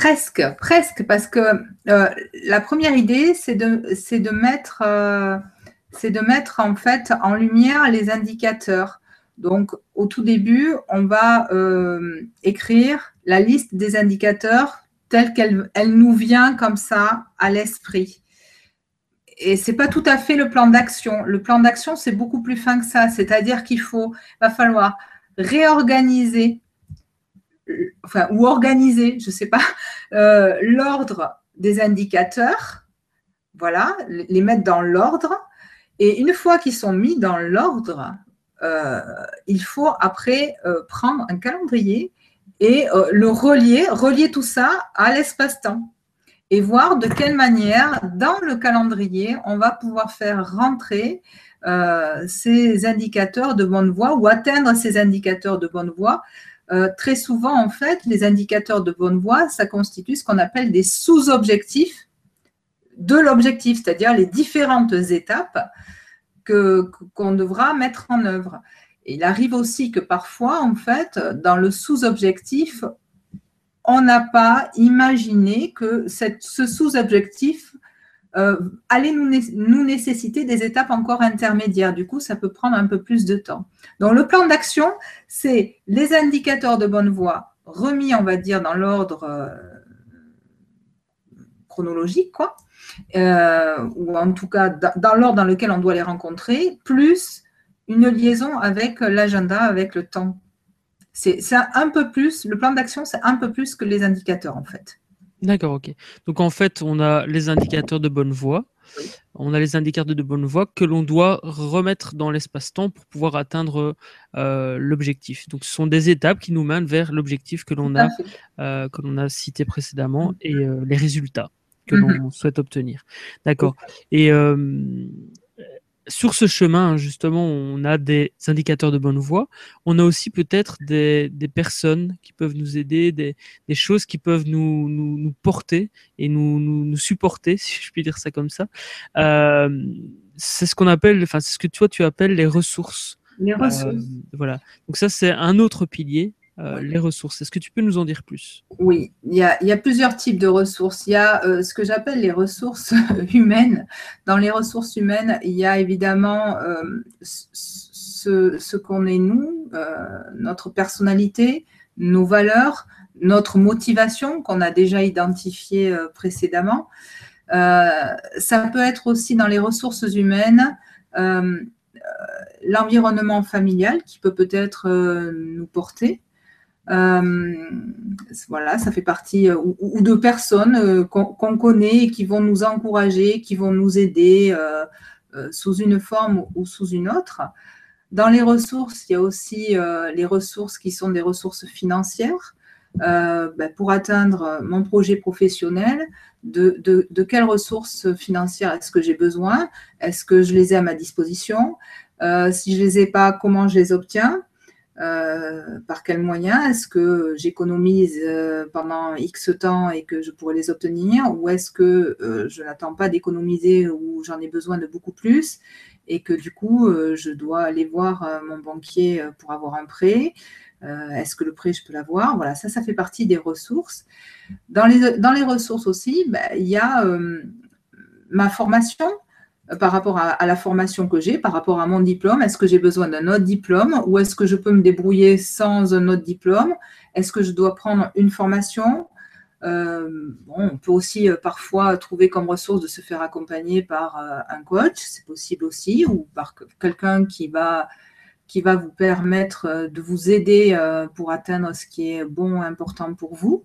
Presque, presque, parce que euh, la première idée, c'est de, de, mettre, euh, c'est de mettre en fait en lumière les indicateurs. Donc, au tout début, on va euh, écrire la liste des indicateurs telle qu'elle elle nous vient comme ça à l'esprit. Et c'est pas tout à fait le plan d'action. Le plan d'action, c'est beaucoup plus fin que ça. C'est-à-dire qu'il faut, va falloir réorganiser ou organiser, je ne sais pas, euh, l'ordre des indicateurs, voilà, les mettre dans l'ordre. Et une fois qu'ils sont mis dans l'ordre, euh, il faut après euh, prendre un calendrier et le relier, relier tout ça à l'espace-temps et voir de quelle manière, dans le calendrier, on va pouvoir faire rentrer ces indicateurs de bonne voie ou atteindre ces indicateurs de bonne voie euh, très souvent, en fait, les indicateurs de bonne voie, ça constitue ce qu'on appelle des sous-objectifs de l'objectif, c'est-à-dire les différentes étapes qu'on devra mettre en œuvre. Il arrive aussi que parfois, en fait, dans le sous-objectif, on n'a pas imaginé que ce sous-objectif euh, allait nous, nous, nécessiter des étapes encore intermédiaires. Du coup, ça peut prendre un peu plus de temps. Donc, le plan d'action, c'est les indicateurs de bonne voie remis, on va dire, dans l'ordre euh, chronologique, quoi, euh, ou en tout cas dans l'ordre dans lequel on doit les rencontrer, plus une liaison avec l'agenda, avec le temps. C'est un peu plus, le plan d'action, c'est un peu plus que les indicateurs, en fait. D'accord, ok. Donc en fait, on a les indicateurs de bonne voie. On a les indicateurs de bonne voie que l'on doit remettre dans l'espace-temps pour pouvoir atteindre euh, l'objectif. Donc ce sont des étapes qui nous mènent vers l'objectif que l'on a, euh, que l'on a cité précédemment et euh, les résultats que l'on mhm. souhaite obtenir. D'accord. Et sur ce chemin, justement, on a des indicateurs de bonne voie. On a aussi peut-être des, personnes qui peuvent nous aider, des, choses qui peuvent nous, nous, porter et nous, nous, supporter, si je puis dire ça comme ça. Euh, c'est ce qu'on appelle, enfin, c'est ce que toi tu appelles les ressources. Les ressources. Euh, voilà. Donc ça, c'est un autre pilier. Euh, les ressources. Est-ce que tu peux nous en dire plus? Oui, il y, a, plusieurs types de ressources. Il y a euh, ce que j'appelle les ressources humaines. Dans les ressources humaines, il y a évidemment euh, ce, qu'on est nous, notre personnalité, nos valeurs, notre motivation qu'on a déjà identifiée précédemment. ça peut être aussi dans les ressources humaines l'environnement familial qui peut peut-être nous porter. Euh, voilà, ça fait partie, euh, ou, de personnes euh, qu'on connaît et qui vont nous encourager, qui vont nous aider sous une forme ou sous une autre. Dans les ressources, il y a aussi les ressources qui sont des ressources financières. Ben, pour atteindre mon projet professionnel, de, de quelles ressources financières est-ce que j'ai besoin? Est-ce que je les ai à ma disposition? Si je ne les ai pas, comment je les obtiens? Par quel moyen Est-ce que j'économise pendant X temps et que je pourrais les obtenir Ou est-ce que je n'attends pas d'économiser ou j'en ai besoin de beaucoup plus et que du coup, je dois aller voir mon banquier pour avoir un prêt? Est-ce que le prêt, je peux l'avoir? Voilà, ça, ça fait partie des ressources. Dans les, dans les ressources aussi, ben, il y a ma formation par rapport à, la formation que j'ai, par rapport à mon diplôme. Est-ce que j'ai besoin d'un autre diplôme ou est-ce que je peux me débrouiller sans un autre diplôme? Est-ce que je dois prendre une formation? Euh, On peut aussi euh, parfois trouver comme ressource de se faire accompagner par euh, un coach, c'est possible aussi, ou par quelqu'un qui va qui va vous permettre de vous aider pour atteindre ce qui est bon, important pour vous.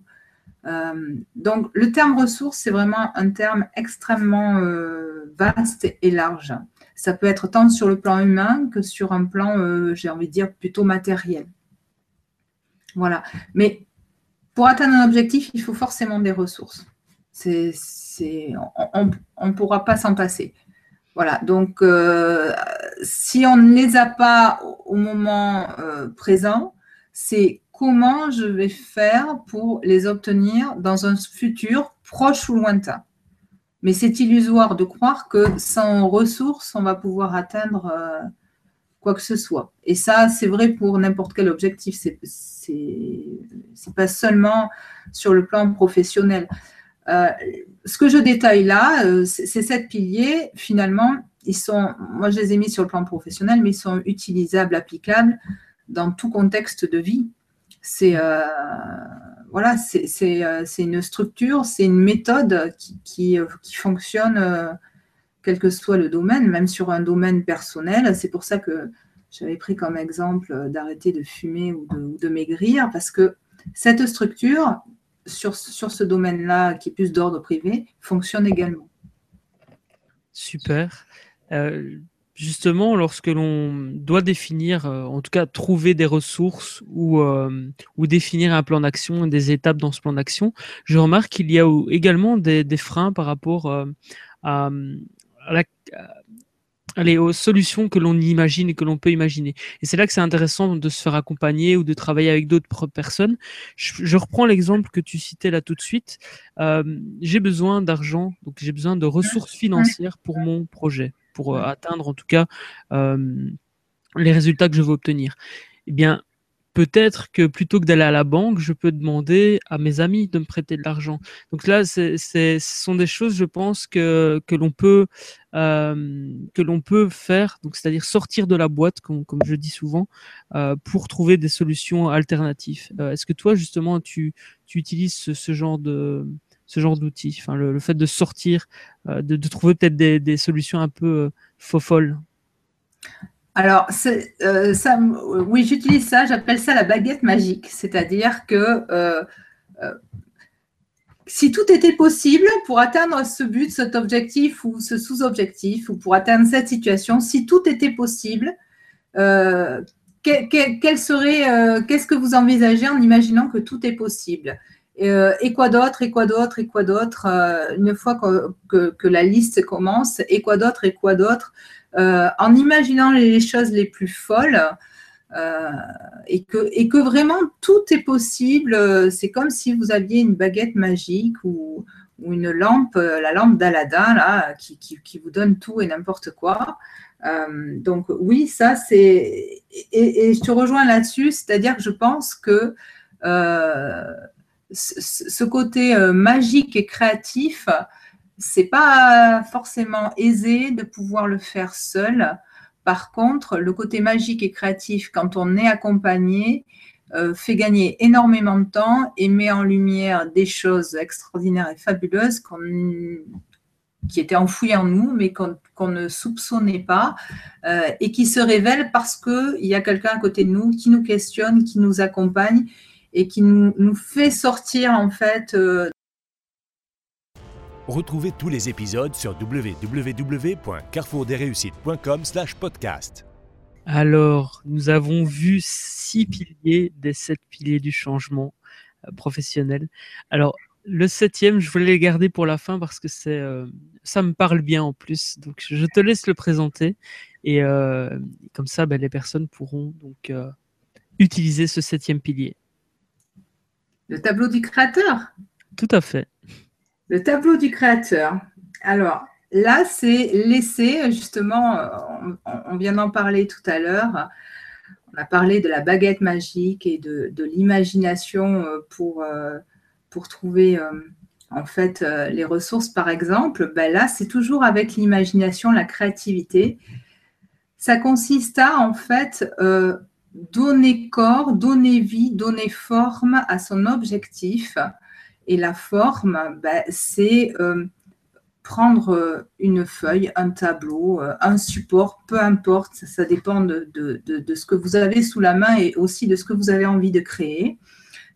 Euh, donc, le terme ressources, c'est vraiment un terme extrêmement euh, vaste et large. Ça peut être tant sur le plan humain que sur un plan, euh, j'ai envie de dire, plutôt matériel. Voilà. Mais pour atteindre un objectif, il faut forcément des ressources. On ne pourra pas s'en passer. Voilà, donc si on ne les a pas au moment présent, c'est comment je vais faire pour les obtenir dans un futur proche ou lointain. Mais c'est illusoire de croire que sans ressources, on va pouvoir atteindre euh, quoi que ce soit. Et ça, c'est vrai pour n'importe quel objectif. C'est n'est pas seulement sur le plan professionnel. Euh, ce que je détaille là, euh, ces sept piliers, finalement, ils sont, moi je les ai mis sur le plan professionnel, mais ils sont utilisables, applicables dans tout contexte de vie c'est euh, voilà, euh, c'est une structure, c'est une méthode qui, euh, fonctionne quel que soit le domaine, même sur un domaine personnel. C'est pour ça que j'avais pris comme exemple d'arrêter de fumer ou de, maigrir, parce que cette structure, sur, sur ce domaine-là, qui est plus d'ordre privé, fonctionne également. Super justement, lorsque l'on doit définir, euh, en tout cas trouver des ressources ou, euh, ou définir un plan d'action, des étapes dans ce plan d'action, je remarque qu'il y a également des, freins par rapport euh, à, aux solutions que l'on imagine et que l'on peut imaginer. Et c'est là que c'est intéressant de se faire accompagner ou de travailler avec d'autres personnes. Je, reprends l'exemple que tu citais là tout de suite. j'ai besoin d'argent, donc j'ai besoin de ressources financières pour mon projet pour euh, atteindre en tout cas euh, les résultats que je veux obtenir. Eh bien, peut-être que plutôt que d'aller à la banque, je peux demander à mes amis de me prêter de l'argent. Donc là, ce sont des choses, je pense, que, que l'on peut, euh, que l'on peut faire, donc c'est-à-dire sortir de la boîte, comme, comme je dis souvent, pour trouver des solutions alternatives. Est-ce que toi, justement, tu, tu utilises ce genre de, ce genre d'outils. Le, fait de sortir, euh, de, trouver peut-être des, solutions un peu euh, faux folles. Alors, euh, oui, j'utilise ça, j'appelle ça la baguette magique. C'est-à-dire que si tout était possible pour atteindre ce but, cet objectif ou ce sous-objectif, ou pour atteindre cette situation, si tout était possible, serait, qu'est-ce que vous envisagez en imaginant que tout est possible? Euh, et quoi d'autre, et quoi d'autre, et quoi d'autre, euh, une fois que, que, la liste commence, et quoi d'autre, et quoi d'autre, euh, en imaginant les choses les plus folles, et, que, et que vraiment tout est possible. C'est comme si vous aviez une baguette magique ou, ou une lampe, la lampe d'Aladin, là, qui, qui, vous donne tout et n'importe quoi. donc oui, ça c'est... Et, je te rejoins là-dessus, c'est-à-dire que je pense que ce côté euh, magique et créatif, c'est pas forcément aisé de pouvoir le faire seul. Par contre, le côté magique et créatif, quand on est accompagné, euh, fait gagner énormément de temps et met en lumière des choses extraordinaires et fabuleuses qui étaient enfouies en nous, mais qu'on ne soupçonnait pas, euh, et qui se révèlent parce qu'il y a quelqu'un à côté de nous qui nous questionne, qui nous accompagne et qui nous, fait sortir en fait. Euh, Retrouvez tous les épisodes sur www.carrefourdesreussites.com/podcast. Alors, nous avons vu six piliers des sept piliers du changement euh, professionnel. Alors, le septième, je voulais le garder pour la fin parce que c'est, euh, ça me parle bien en plus. Donc, je te laisse le présenter et comme ça, ben, les personnes pourront donc utiliser ce septième pilier Le tableau du créateur Tout à fait. Le tableau du créateur. Alors, là, c'est laisser, justement, on, vient d'en parler tout à l'heure, on a parlé de la baguette magique et de, l'imagination euh, pour, euh, pour trouver euh, en fait les ressources, par exemple. Ben là, c'est toujours avec l'imagination, la créativité. Ça consiste à, en fait, donner corps, donner vie, donner forme à son objectif. Et la forme, ben, c'est prendre euh, une feuille, un tableau, euh, un support, peu importe, ça, dépend de, ce que vous avez sous la main et aussi de ce que vous avez envie de créer.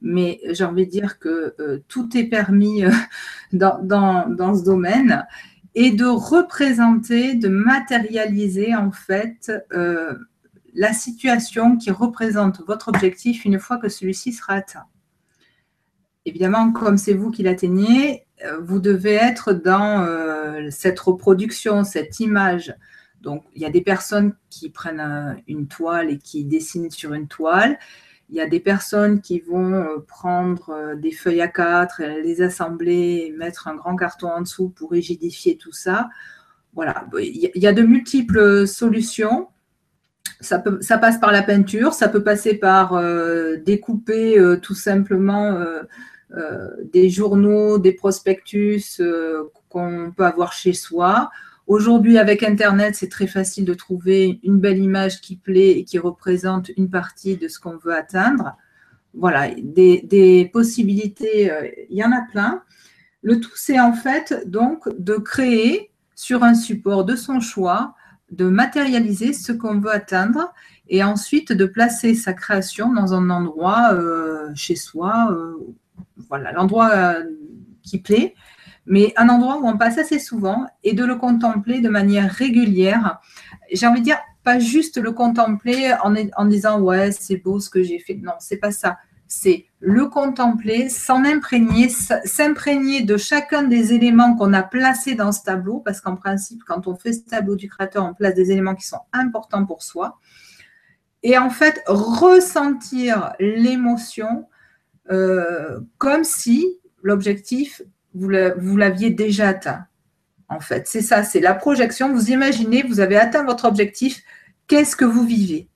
Mais j'ai envie de dire que euh, tout est permis dans, dans, ce domaine et de représenter, de matérialiser en fait la situation qui représente votre objectif une fois que celui-ci sera atteint. Évidemment, comme c'est vous qui l'atteignez, euh, vous devez être dans euh, cette reproduction, cette image. Donc, il y a des personnes qui prennent euh, une toile et qui dessinent sur une toile. Il y a des personnes qui vont prendre des feuilles à quatre, les assembler, mettre un grand carton en dessous pour rigidifier tout ça. Voilà, il y a de multiples solutions. Ça, peut, ça passe par la peinture, ça peut passer par découper tout simplement euh, des journaux, des prospectus euh, qu'on peut avoir chez soi. Aujourd'hui, avec Internet, c'est très facile de trouver une belle image qui plaît et qui représente une partie de ce qu'on veut atteindre. Voilà, des, possibilités, euh, il y en a plein. Le tout, c'est en fait donc de créer sur un support de son choix, de matérialiser ce qu'on veut atteindre et ensuite de placer sa création dans un endroit chez soi voilà, l'endroit euh, qui plaît, mais un endroit où on passe assez souvent et de le contempler de manière régulière. J'ai envie de dire, pas juste le contempler en, en disant ouais, c'est beau ce que j'ai fait. Non, c'est pas ça. C'est le contempler, s'en imprégner, s'imprégner de chacun des éléments qu'on a placés dans ce tableau, parce qu'en principe, quand on fait ce tableau du créateur, on place des éléments qui sont importants pour soi. Et en fait, ressentir l'émotion euh, comme si l'objectif, vous l'aviez déjà atteint. En fait, c'est ça, c'est la projection. Vous imaginez, vous avez atteint votre objectif, qu'est-ce que vous vivez?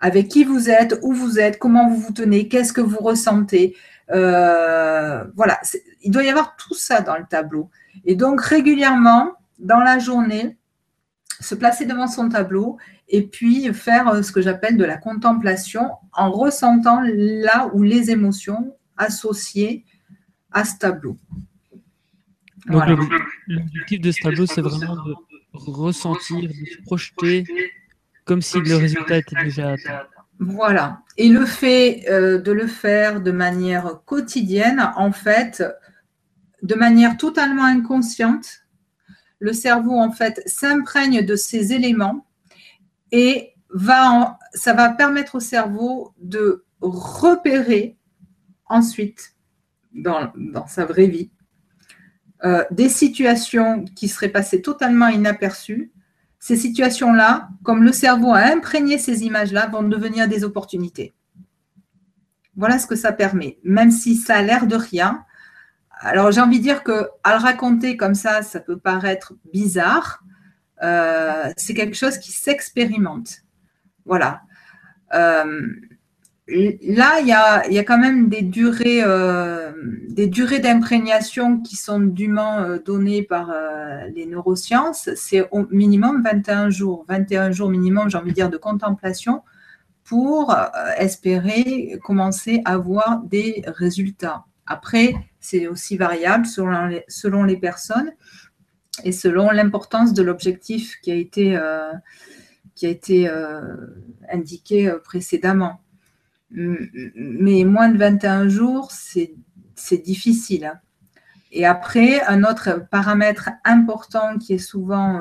Avec qui vous êtes, où vous êtes, comment vous vous tenez, qu'est-ce que vous ressentez euh, Voilà, il doit y avoir tout ça dans le tableau. Et donc, régulièrement, dans la journée, se placer devant son tableau et puis faire euh, ce que j'appelle de la contemplation en ressentant là où les émotions associées à ce tableau. l'objectif de ce tableau, c'est vraiment de ressentir, de se projeter comme si le résultat était déjà atteint. Voilà. Et le fait euh, de le faire de manière quotidienne, en fait, de manière totalement inconsciente, le cerveau, en fait, s'imprègne de ces éléments et va ça va permettre au cerveau de repérer ensuite, dans, sa vraie vie, euh, des situations qui seraient passées totalement inaperçues. Ces situations-là, comme le cerveau a imprégné ces images-là, vont devenir des opportunités. Voilà ce que ça permet. Même si ça a l'air de rien, alors j'ai envie de dire que à le raconter comme ça, ça peut paraître bizarre. Euh, c'est quelque chose qui s'expérimente. Voilà. Euh, là, il y a, quand même des durées, euh, des durées d'imprégnation qui sont dûment données par les neurosciences. C'est au minimum 21 jours. 21 jours minimum, j'ai envie de dire, de contemplation pour espérer commencer à avoir des résultats. Après, c'est aussi variable selon les, personnes et selon l'importance de l'objectif qui a été, euh, qui a été euh, indiqué euh, précédemment. Mais moins de 21 jours, c'est difficile. Hein. Et après, un autre paramètre important qui est souvent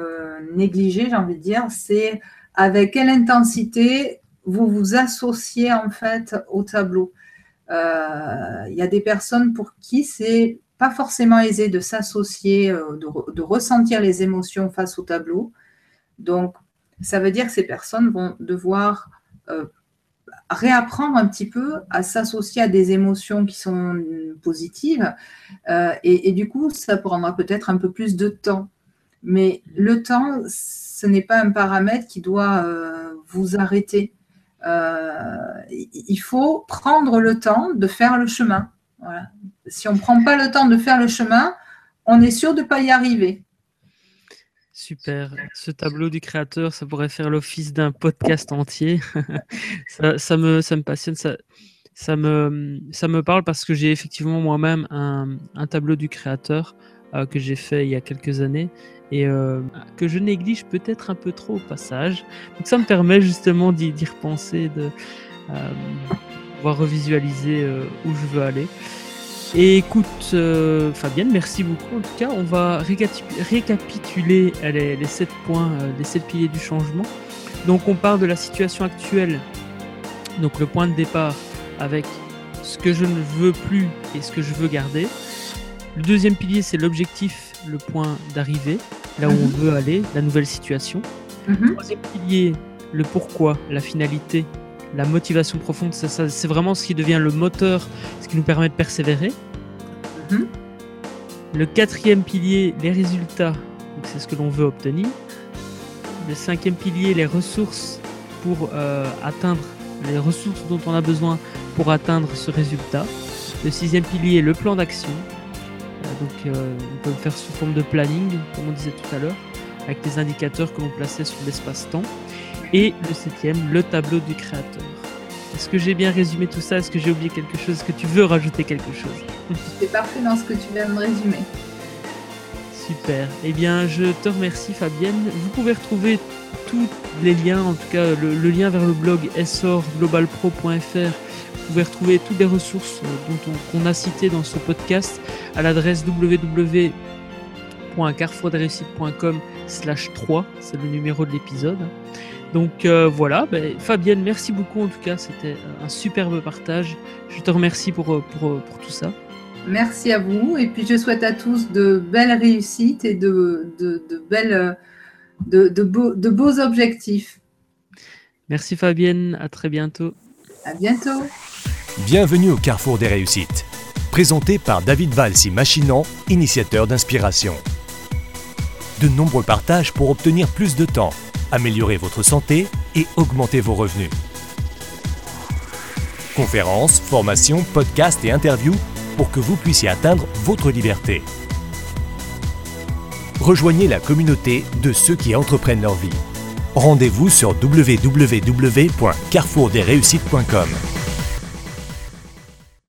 négligé, j'ai envie de dire, c'est avec quelle intensité vous vous associez en fait au tableau. Euh, il y a des personnes pour qui c'est pas forcément aisé de s'associer, euh, de, ressentir les émotions face au tableau. Donc, ça veut dire que ces personnes vont devoir euh, réapprendre un petit peu à s'associer à des émotions qui sont positives. Euh, et, du coup, ça prendra peut-être un peu plus de temps. Mais le temps, ce n'est pas un paramètre qui doit euh, vous arrêter. Euh, il faut prendre le temps de faire le chemin. Si on ne prend pas le temps de faire le chemin, on est sûr de ne pas y arriver. Super. Ce tableau du créateur, ça pourrait faire l'office d'un podcast entier. ça, me, ça me passionne, ça, ça, me, ça me parle parce que j'ai effectivement moi-même un, tableau du créateur euh, que j'ai fait il y a quelques années et euh, que je néglige peut-être un peu trop au passage. Donc ça me permet justement d'y repenser, de euh, pouvoir revisualiser où je veux aller. Et écoute, euh, Fabienne, merci beaucoup. En tout cas, on va récapituler les, les 7 points, euh, les 7 piliers du changement. Donc, on part de la situation actuelle, donc le point de départ avec ce que je ne veux plus et ce que je veux garder. Le deuxième pilier, c'est l'objectif, le point d'arrivée, là où on mhm. veut aller, la nouvelle situation. Le mhm. troisième pilier, le pourquoi, la finalité, la motivation profonde, c'est vraiment ce qui devient le moteur, ce qui nous permet de persévérer. Mhm. Le quatrième pilier, les résultats, c'est ce que l'on veut obtenir. Le cinquième pilier, les ressources pour euh, atteindre les ressources dont on a besoin pour atteindre ce résultat. Le sixième pilier, le plan d'action. Euh, donc euh, on peut le faire sous forme de planning, comme on disait tout à l'heure, avec des indicateurs que l'on plaçait sur l'espace-temps. Et le septième, le tableau du créateur. Est-ce que j'ai bien résumé tout ça? Est-ce que j'ai oublié quelque chose? Est-ce que tu veux rajouter quelque chose? C'est parfait dans ce que tu viens de me résumer. Super. Eh bien, je te remercie Fabienne. Vous pouvez retrouver tous les liens, en tout cas le, lien vers le blog essorglobalpro.fr. Vous pouvez retrouver toutes les ressources dont on, qu'on a citées dans ce podcast à l'adresse www.carrefourdesréussites.com slash 3. C'est le numéro de l'épisode. Donc euh, voilà, ben, Fabienne, merci beaucoup en tout cas, c'était un superbe partage. Je te remercie pour, euh, pour, euh, pour, tout ça. Merci à vous et puis je souhaite à tous de belles réussites et de, de, de belles, de, de, beaux, de beaux objectifs. Merci Fabienne, à très bientôt. À bientôt. Bienvenue au Carrefour des réussites, présenté par David Valsi Machinan, initiateur d'inspiration. De nombreux partages pour obtenir plus de temps améliorer votre santé et augmenter vos revenus. Conférences, formations, podcasts et interviews pour que vous puissiez atteindre votre liberté. Rejoignez la communauté de ceux qui entreprennent leur vie. Rendez-vous sur www.carrefourdesréussites.com.